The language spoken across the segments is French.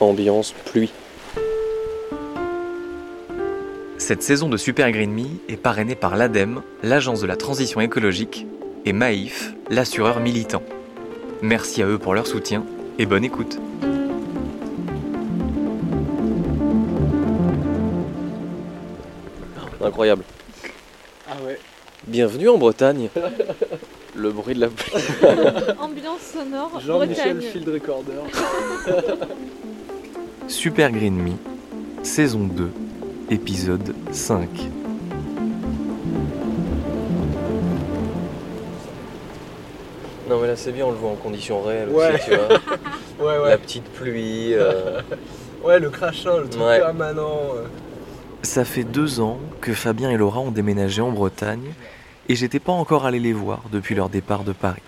ambiance pluie. Cette saison de Super Green Me est parrainée par l'ADEME, l'Agence de la transition écologique, et Maïf, l'assureur militant. Merci à eux pour leur soutien et bonne écoute. Incroyable. Ah ouais. Bienvenue en Bretagne. Le bruit de la pluie. Ambiance sonore Jean-Michel Bretagne. Field Recorder. Super Green Me, saison 2, épisode 5. Non mais là c'est bien, on le voit en conditions réelles Ouais. aussi, tu vois. Ouais, ouais. La petite pluie. euh, Ouais, le crachin, le truc Ouais. permanent. euh. Ça fait deux ans que Fabien et Laura ont déménagé en Bretagne et j'étais pas encore allé les voir depuis leur départ de Paris.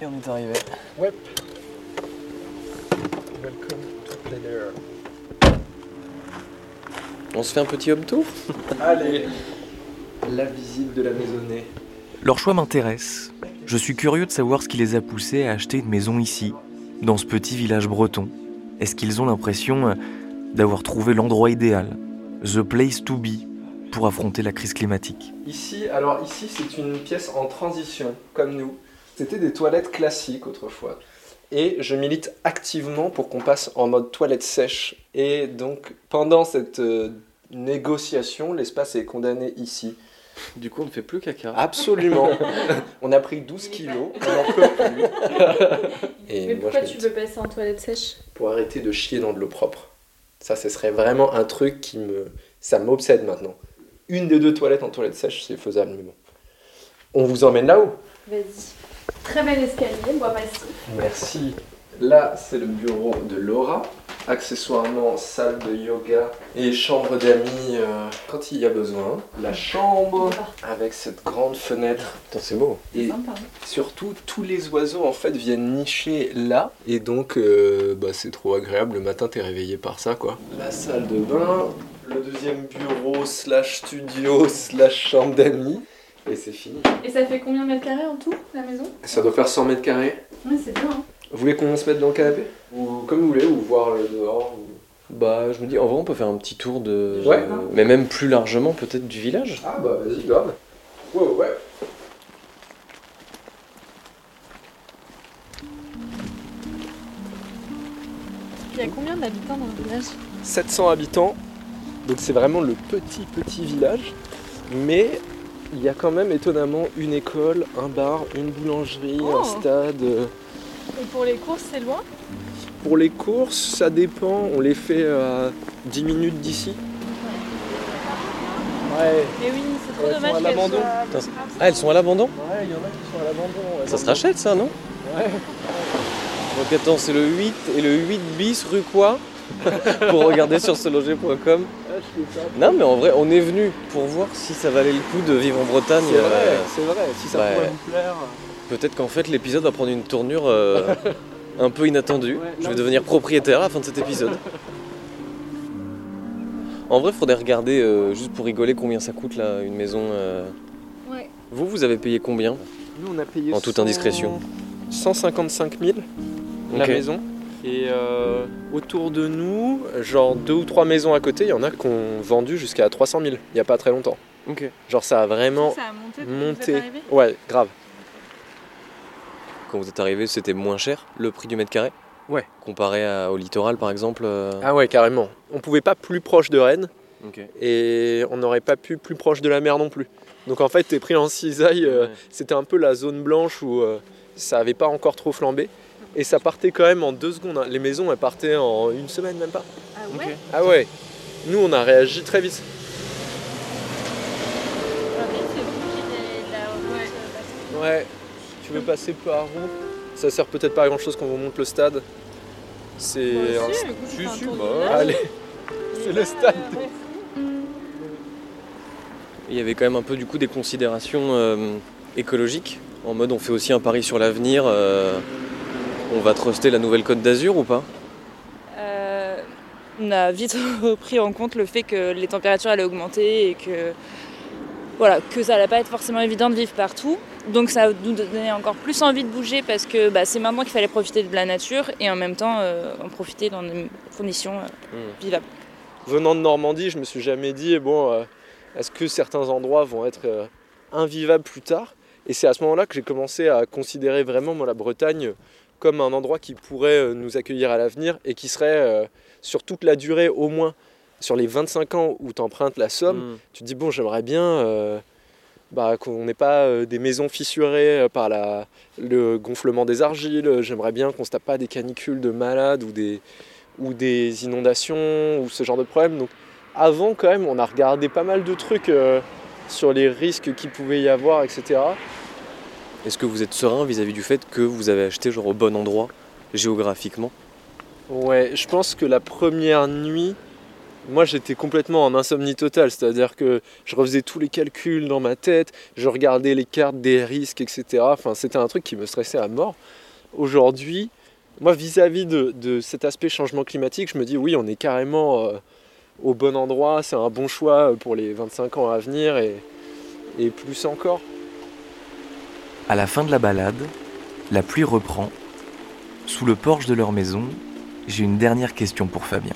Et on est arrivé. Ouais. Welcome to Plein Air. On se fait un petit home tour Allez. La visite de la maisonnée. Leur choix m'intéresse. Je suis curieux de savoir ce qui les a poussés à acheter une maison ici, dans ce petit village breton. Est-ce qu'ils ont l'impression euh, d'avoir trouvé l'endroit idéal, the place to be, pour affronter la crise climatique Ici, alors ici, c'est une pièce en transition, comme nous. C'était des toilettes classiques autrefois. Et je milite activement pour qu'on passe en mode toilette sèche. Et donc, pendant cette euh, négociation, l'espace est condamné ici. Du coup on ne fait plus caca. Absolument. on a pris 12 kilos, on n'en peut plus. Et Mais moi, pourquoi tu veux passer en toilette sèche? Pour arrêter de chier dans de l'eau propre. Ça, ce serait vraiment un truc qui me... Ça m'obsède maintenant. Une des deux toilettes en toilette sèche, c'est faisable, mais bon. On vous emmène là-haut Vas-y. Très bel escalier, bois massif. Merci. Là, c'est le bureau de Laura. Accessoirement, salle de yoga et chambre d'amis euh, quand il y a besoin. La chambre avec cette grande fenêtre. Putain c'est beau. Et Sympa. surtout, tous les oiseaux en fait viennent nicher là. Et donc, euh, bah, c'est trop agréable. Le matin, t'es réveillé par ça, quoi. La salle de bain, le deuxième bureau, slash studio, slash chambre d'amis. Et c'est fini. Et ça fait combien de mètres carrés en tout, la maison? Ça doit faire 100 mètres carrés. Oui, c'est bien. hein. Vous voulez qu'on se mette dans le canapé? Ou comme vous voulez, ou voir le dehors ou- Bah je me dis en vrai on peut faire un petit tour de. Ouais. Mais même plus largement peut-être du village. Ah bah vas-y, grave. Ouais, ouais, ouais. Il y a combien d'habitants dans le village? 700 habitants, donc c'est vraiment le petit petit village, mais il y a quand même étonnamment une école, un bar, une boulangerie, Oh. un stade. euh. Et pour les courses, c'est loin? Pour les courses, ça dépend, on les fait à 10 minutes d'ici. Ouais, Et oui, c'est trop Ouais, ils sont dommage à qu'elles l'abandon. soient- Ah elles sont à l'abandon? Ouais, il y en a qui sont à l'abandon. Ça se rachète ça non? Ouais. Donc attends c'est le 8 et le 8 bis rue quoi? Pour regarder sur seloger.com. Non mais en vrai on est venu pour voir si ça valait le coup de vivre en Bretagne. C'est vrai, euh, c'est vrai, si ça ouais. pourrait vous plaire. Peut-être qu'en fait l'épisode va prendre une tournure euh, un peu inattendue. Ouais, Je vais devenir propriétaire à la fin de cet épisode. En vrai, faudrait regarder euh, juste pour rigoler combien ça coûte là une maison. euh. Ouais. Vous, vous avez payé combien? Nous, on a payé En toute 100 indiscrétion. 155 000 la Ok. maison. Et euh, autour de nous, genre deux ou trois maisons à côté, il y en a qui ont vendu jusqu'à 300 000 il n'y a pas très longtemps. Ok. Genre ça a vraiment Ça a monté vous êtes Ouais, grave. Quand vous êtes arrivé, c'était moins cher le prix du mètre carré? Ouais. Comparé à- au littoral par exemple euh. Ah ouais, carrément. On pouvait pas plus proche de Rennes Ok. et on n'aurait pas pu plus proche de la mer non plus. Donc en fait, t'es pris en cisaille. euh, Ouais. C'était un peu la zone blanche où euh, ça avait pas encore trop flambé. Et ça partait quand même en deux secondes. hein. Les maisons, elles partaient en une semaine, même pas. Ah ouais. Ah ouais. Nous, on a réagi très vite. Ah vous Ouais. Tu veux passer par où? Ça sert peut-être pas à grand chose quand on monte le stade. C'est Bah, si, un si, bah. Allez, c'est le stade. Ouais. Il y avait quand même un peu du coup des considérations euh, écologiques. En mode on fait aussi un pari sur l'avenir. euh, on va truster la nouvelle Côte d'Azur ou pas Euh, on a vite pris en compte le fait que les températures allaient augmenter et que voilà, que ça n'allait pas être forcément évident de vivre partout. Donc ça nous donnait encore plus envie de bouger parce que bah, c'est maintenant qu'il fallait profiter de la nature et en même temps euh, en profiter dans des conditions euh, Mm. vivables. Venant de Normandie, je me suis jamais dit, bon, euh, est-ce que certains endroits vont être invivables plus tard? Et c'est à ce moment-là que j'ai commencé à considérer vraiment moi, la Bretagne comme un endroit qui pourrait euh, nous accueillir à l'avenir et qui serait euh, sur toute la durée, au moins sur les 25 ans où tu empruntes la Somme, Mm. tu te dis, bon, j'aimerais bien euh, bah, qu'on n'ait pas euh, des maisons fissurées par la, le gonflement des argiles, j'aimerais bien qu'on se tape pas des canicules de malades ou des, ou des inondations ou ce genre de problème. Donc avant quand même on a regardé pas mal de trucs sur les risques qu'il pouvait y avoir, etc. Est-ce que vous êtes serein vis-à-vis du fait que vous avez acheté genre au bon endroit géographiquement? Ouais, je pense que la première nuit, moi j'étais complètement en insomnie totale, c'est-à-dire que je refaisais tous les calculs dans ma tête, je regardais les cartes des risques, etc. Enfin, c'était un truc qui me stressait à mort. Aujourd'hui, moi vis-à-vis de, cet aspect changement climatique, je me dis oui, on est carrément euh, au bon endroit, c'est un bon choix pour les 25 ans à venir et plus encore. À la fin de la balade, la pluie reprend. Sous le porche de leur maison, j'ai une dernière question pour Fabien.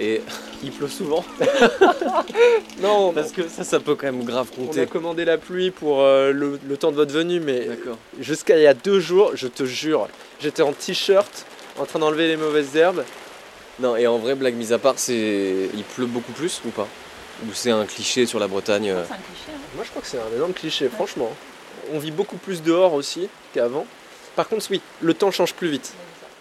Et il pleut souvent Non, Parce que ça, ça peut quand même grave on a compter. commandé la pluie pour euh, le, le temps de votre venue, mais D'accord. Jusqu'à il y a deux jours, je te jure, j'étais en t-shirt en train d'enlever les mauvaises herbes. Non, et en vrai, blague mise à part, c'est il pleut beaucoup plus ou pas? Ou c'est un cliché sur la Bretagne euh, C'est un cliché. hein. Moi je crois que c'est un énorme cliché, franchement. On vit beaucoup plus dehors aussi qu'avant. Par contre, oui, le temps change plus vite.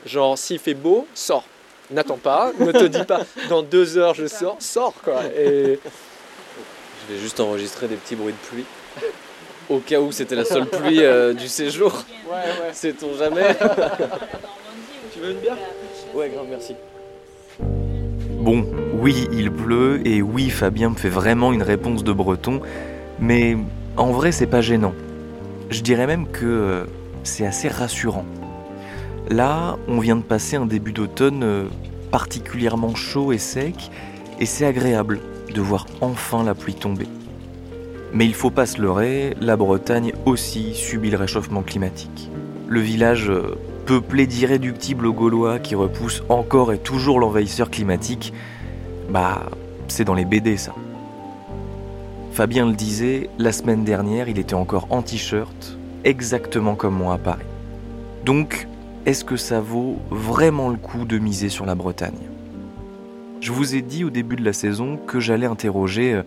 Genre, s'il fait beau, sors. N'attends pas, ne te dis pas dans deux heures je sors, sors quoi. Et Je vais juste enregistrer des petits bruits de pluie. Au cas où c'était la seule pluie euh, du séjour. ouais, ouais. Sait-on jamais Tu veux une bière? Ouais, grave, merci. Bon, oui, il pleut, et oui, Fabien me fait vraiment une réponse de breton, mais en vrai, c'est pas gênant. Je dirais même que euh, c'est assez rassurant. Là, on vient de passer un début d'automne euh, particulièrement chaud et sec, et c'est agréable de voir enfin la pluie tomber. Mais il faut pas se leurrer, la Bretagne aussi subit le réchauffement climatique. Le village euh, peuplé d'irréductibles Gaulois qui repoussent encore et toujours l'envahisseur climatique, bah, c'est dans les BD ça. Fabien le disait, la semaine dernière, il était encore en t-shirt, exactement comme moi à Paris. Donc, est-ce que ça vaut vraiment le coup de miser sur la Bretagne? Je vous ai dit au début de la saison que j'allais interroger euh,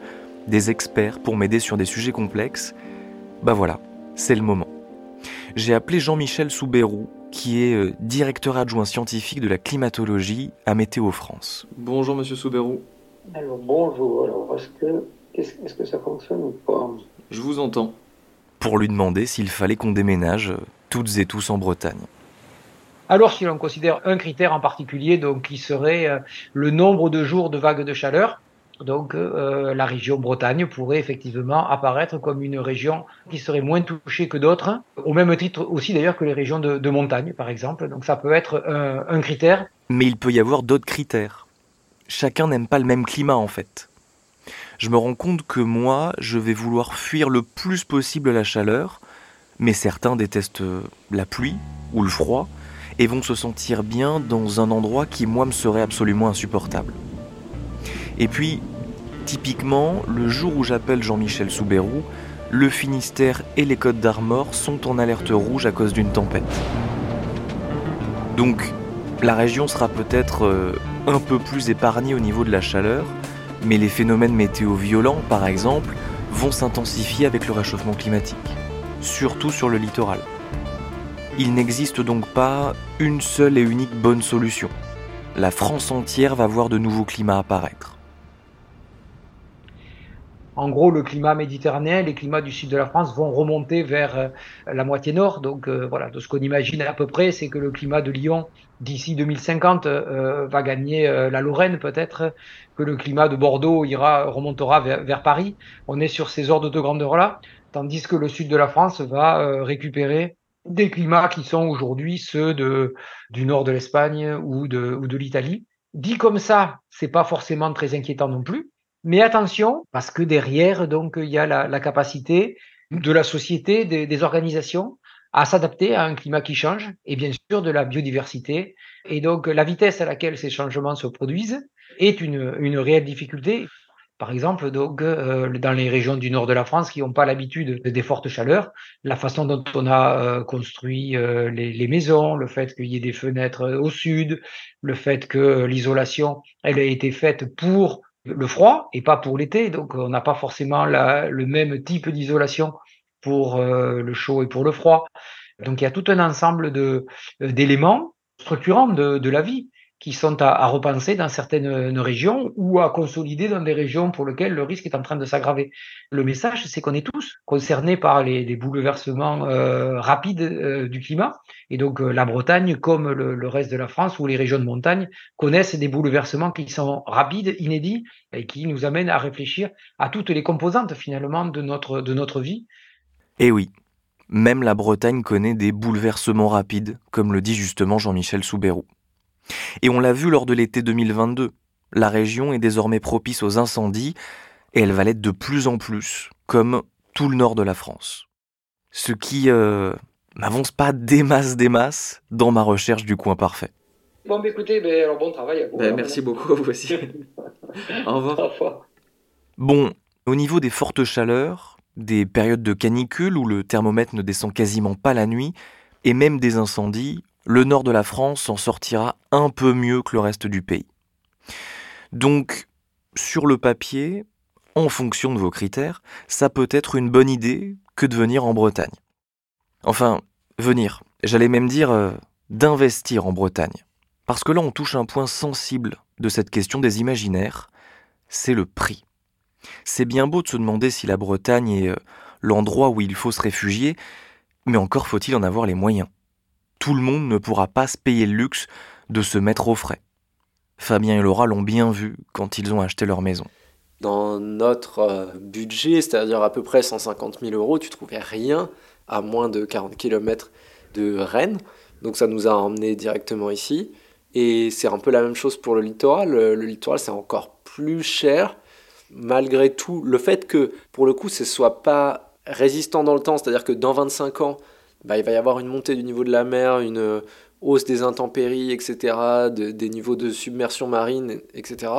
des experts pour m'aider sur des sujets complexes. Bah voilà, c'est le moment. J'ai appelé Jean-Michel Soubérou, qui est euh, directeur adjoint scientifique de la climatologie à Météo France. Bonjour Monsieur Soubérou, Alors bonjour, alors est-ce que, est-ce, que ça fonctionne ou pas je vous entends. pour lui demander s'il fallait qu'on déménage euh, toutes et tous en Bretagne. Alors, si l'on considère un critère en particulier, donc qui serait euh, le nombre de jours de vagues de chaleur, donc euh, la région Bretagne pourrait effectivement apparaître comme une région qui serait moins touchée que d'autres, au même titre aussi d'ailleurs que les régions de, de montagne, par exemple. Donc ça peut être un, un critère. Mais il peut y avoir d'autres critères. Chacun n'aime pas le même climat en fait. Je me rends compte que moi, je vais vouloir fuir le plus possible la chaleur, mais certains détestent euh, la pluie ou le froid et vont se sentir bien dans un endroit qui moi me serait absolument insupportable. Et puis, typiquement, le jour où j'appelle Jean-Michel Soubérou, le Finistère et les Côtes d'Armor sont en alerte rouge à cause d'une tempête. Donc, la région sera peut-être euh, un peu plus épargnée au niveau de la chaleur, mais les phénomènes météo violents, par exemple, vont s'intensifier avec le réchauffement climatique, surtout sur le littoral. Il n'existe donc pas une seule et unique bonne solution. La France entière va voir de nouveaux climats apparaître. En gros, le climat méditerranéen, les climats du sud de la France vont remonter vers euh, la moitié nord. Donc euh, voilà, de ce qu'on imagine à peu près, c'est que le climat de Lyon d'ici 2050 euh, va gagner euh, la Lorraine peut-être, que le climat de Bordeaux ira remontera vers, vers Paris. On est sur ces ordres de grandeur-là, tandis que le sud de la France va euh, récupérer des climats qui sont aujourd'hui ceux de, du nord de l'Espagne ou de, ou de l'Italie. Dit comme ça, c'est pas forcément très inquiétant non plus, Mais attention, parce que derrière, donc, il y a la, la capacité de la société, des, des organisations à s'adapter à un climat qui change et bien sûr de la biodiversité. Et donc la vitesse à laquelle ces changements se produisent est une, une réelle difficulté. Par exemple, donc, euh, dans les régions du nord de la France qui n'ont pas l'habitude des fortes chaleurs, la façon dont on a euh, construit euh, les, les, maisons, le fait qu'il y ait des fenêtres au sud, le fait que l'isolation, elle a été faite pour le froid et pas pour l'été. Donc, on n'a pas forcément le même type d'isolation pour le chaud et pour le froid. Donc, il y a tout un ensemble d'éléments structurants de la vie qui sont à, repenser dans certaines régions ou à consolider dans des régions pour lesquelles le risque est en train de s'aggraver. Le message, c'est qu'on est tous concernés par les, bouleversements euh, rapides euh, du climat. Et donc euh, la Bretagne, comme le, reste de la France ou les régions de montagne, connaissent des bouleversements qui sont rapides, inédits, et qui nous amènent à réfléchir à toutes les composantes finalement de notre, de notre vie. Et oui, même la Bretagne connaît des bouleversements rapides, comme le dit justement Jean-Michel Soubérou. Et on l'a vu lors de l'été 2022. La région est désormais propice aux incendies et elle va l'être de plus en plus, comme tout le nord de la France. Ce qui euh, m'avance pas des masses des masses dans ma recherche du coin parfait. Bon, bah écoutez, bah, alors bon travail à vous. Bah, merci beaucoup à vous aussi. Au revoir. Au revoir. Bon, au niveau des fortes chaleurs, des périodes de canicule où le thermomètre ne descend quasiment pas la nuit, et même des incendies, le nord de la France s'en sortira un peu mieux que le reste du pays. Donc, sur le papier, en fonction de vos critères, ça peut être une bonne idée que de venir en Bretagne. Enfin, venir, j'allais même dire euh, d'investir en Bretagne. Parce que là, on touche un point sensible de cette question des imaginaires, c'est le prix. C'est bien beau de se demander si la Bretagne est euh, l'endroit où il faut se réfugier, mais encore faut-il en avoir les moyens tout le monde ne pourra pas se payer le luxe de se mettre au frais. Fabien et Laura l'ont bien vu quand ils ont acheté leur maison. Dans notre euh, budget, c'est-à-dire à peu près 150 000 euros, tu trouvais rien à moins de 40 km de Rennes. Donc ça nous a emmenés directement ici. Et c'est un peu la même chose pour le littoral. Le, le littoral, c'est encore plus cher. Malgré tout, le fait que, pour le coup, ce soit pas résistant dans le temps, c'est-à-dire que dans 25 ans, bah, il va y avoir une montée du niveau de la mer, une euh, hausse des intempéries, etc., de, des niveaux de submersion marine, etc.,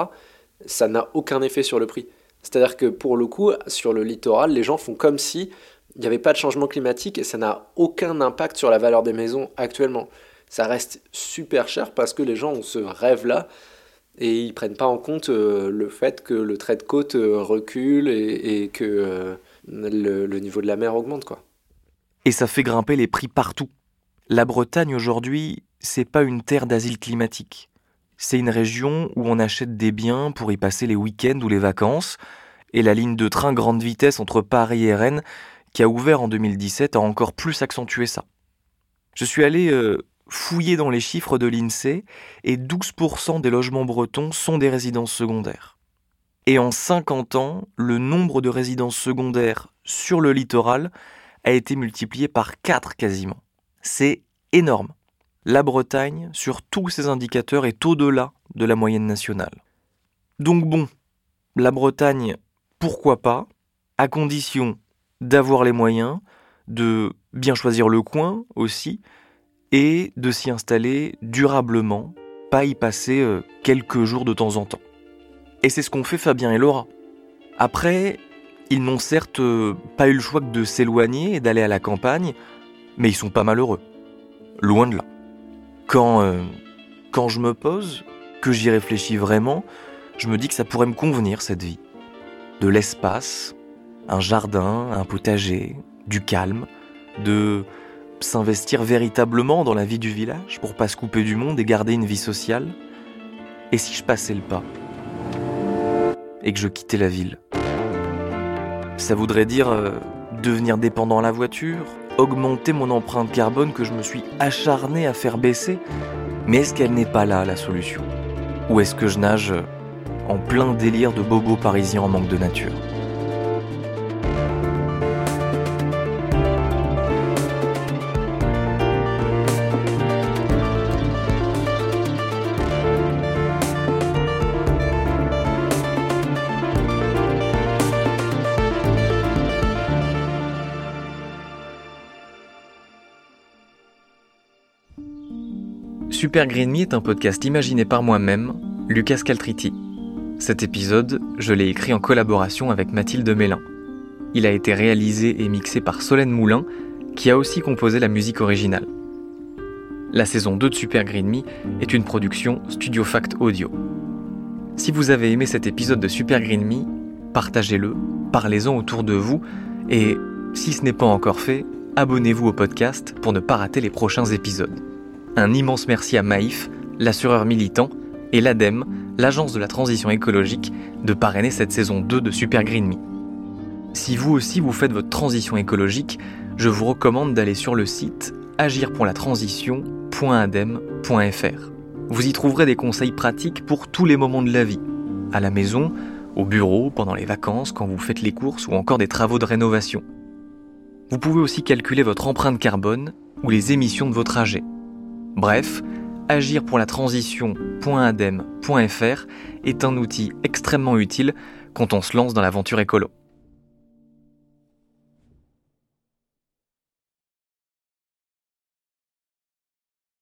ça n'a aucun effet sur le prix. C'est-à-dire que pour le coup, sur le littoral, les gens font comme si il n'y avait pas de changement climatique et ça n'a aucun impact sur la valeur des maisons actuellement. Ça reste super cher parce que les gens ont ce rêve-là et ils prennent pas en compte euh, le fait que le trait de côte euh, recule et, que le, le niveau de la mer augmente, quoi. Et ça fait grimper les prix partout. La Bretagne aujourd'hui, c'est pas une terre d'asile climatique. C'est une région où on achète des biens pour y passer les week-ends ou les vacances, et la ligne de train grande vitesse entre Paris et Rennes, qui a ouvert en 2017, a encore plus accentué ça. Je suis allé euh, fouiller dans les chiffres de l'INSEE, et 12% des logements bretons sont des résidences secondaires. Et en 50 ans, le nombre de résidences secondaires sur le littoral a été multiplié par 4 quasiment. C'est énorme. La Bretagne, sur tous ces indicateurs, est au-delà de la moyenne nationale. Donc bon, la Bretagne, pourquoi pas, à condition d'avoir les moyens, de bien choisir le coin aussi, et de s'y installer durablement, pas y passer euh, quelques jours de temps en temps. Et c'est ce qu'ont fait Fabien et Laura. Après, ils n'ont certes euh, pas eu le choix que de s'éloigner et d'aller à la campagne, mais ils sont pas malheureux. Loin de là. Quand, euh, quand je me pose, que j'y réfléchis vraiment, je me dis que ça pourrait me convenir cette vie. De l'espace, un jardin, un potager, du calme, de s'investir véritablement dans la vie du village pour pas se couper du monde et garder une vie sociale. Et si je passais le pas et que je quittais la ville? Ça voudrait dire euh, devenir dépendant à la voiture, augmenter mon empreinte carbone que je me suis acharné à faire baisser. Mais est-ce qu'elle n'est pas là la solution? Ou est-ce que je nage en plein délire de bobo parisien en manque de nature? Super Green Me est un podcast imaginé par moi-même, Lucas Caltriti. Cet épisode, je l'ai écrit en collaboration avec Mathilde Mélin. Il a été réalisé et mixé par Solène Moulin, qui a aussi composé la musique originale. La saison 2 de Super Green Me est une production Studio Fact Audio. Si vous avez aimé cet épisode de Super Green Me, partagez-le, parlez-en autour de vous et, si ce n'est pas encore fait, abonnez-vous au podcast pour ne pas rater les prochains épisodes. Un immense merci à Maïf, l'assureur militant, et l'ADEME, l'agence de la transition écologique, de parrainer cette saison 2 de Super Green Me. Si vous aussi vous faites votre transition écologique, je vous recommande d'aller sur le site agirpourlatransition.adem.fr. Vous y trouverez des conseils pratiques pour tous les moments de la vie, à la maison, au bureau, pendant les vacances, quand vous faites les courses ou encore des travaux de rénovation. Vous pouvez aussi calculer votre empreinte carbone ou les émissions de vos trajets. Bref, agir pour la transition.adem.fr est un outil extrêmement utile quand on se lance dans l'aventure écolo.